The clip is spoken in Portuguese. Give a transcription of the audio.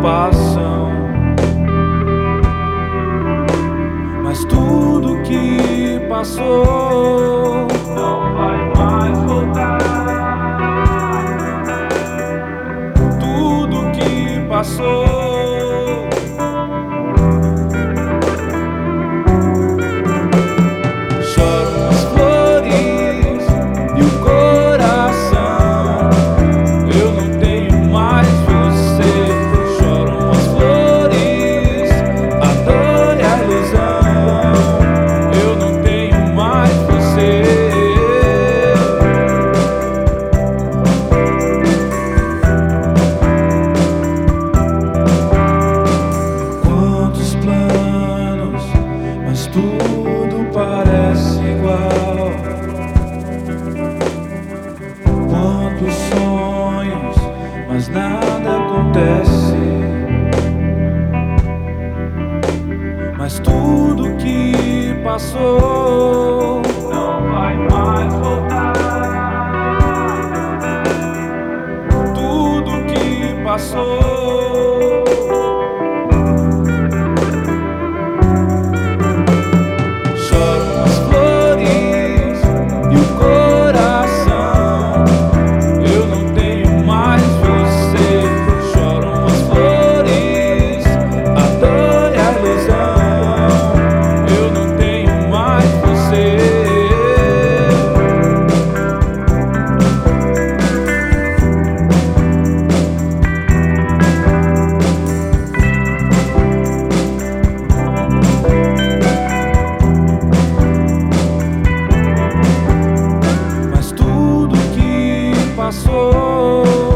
passam, mas tudo que passou não vai mais voltar. Tudo que passou. tudo parece igual. Quantos sonhos, mas nada acontece. Mas tudo que passou não vai mais voltar. Oh.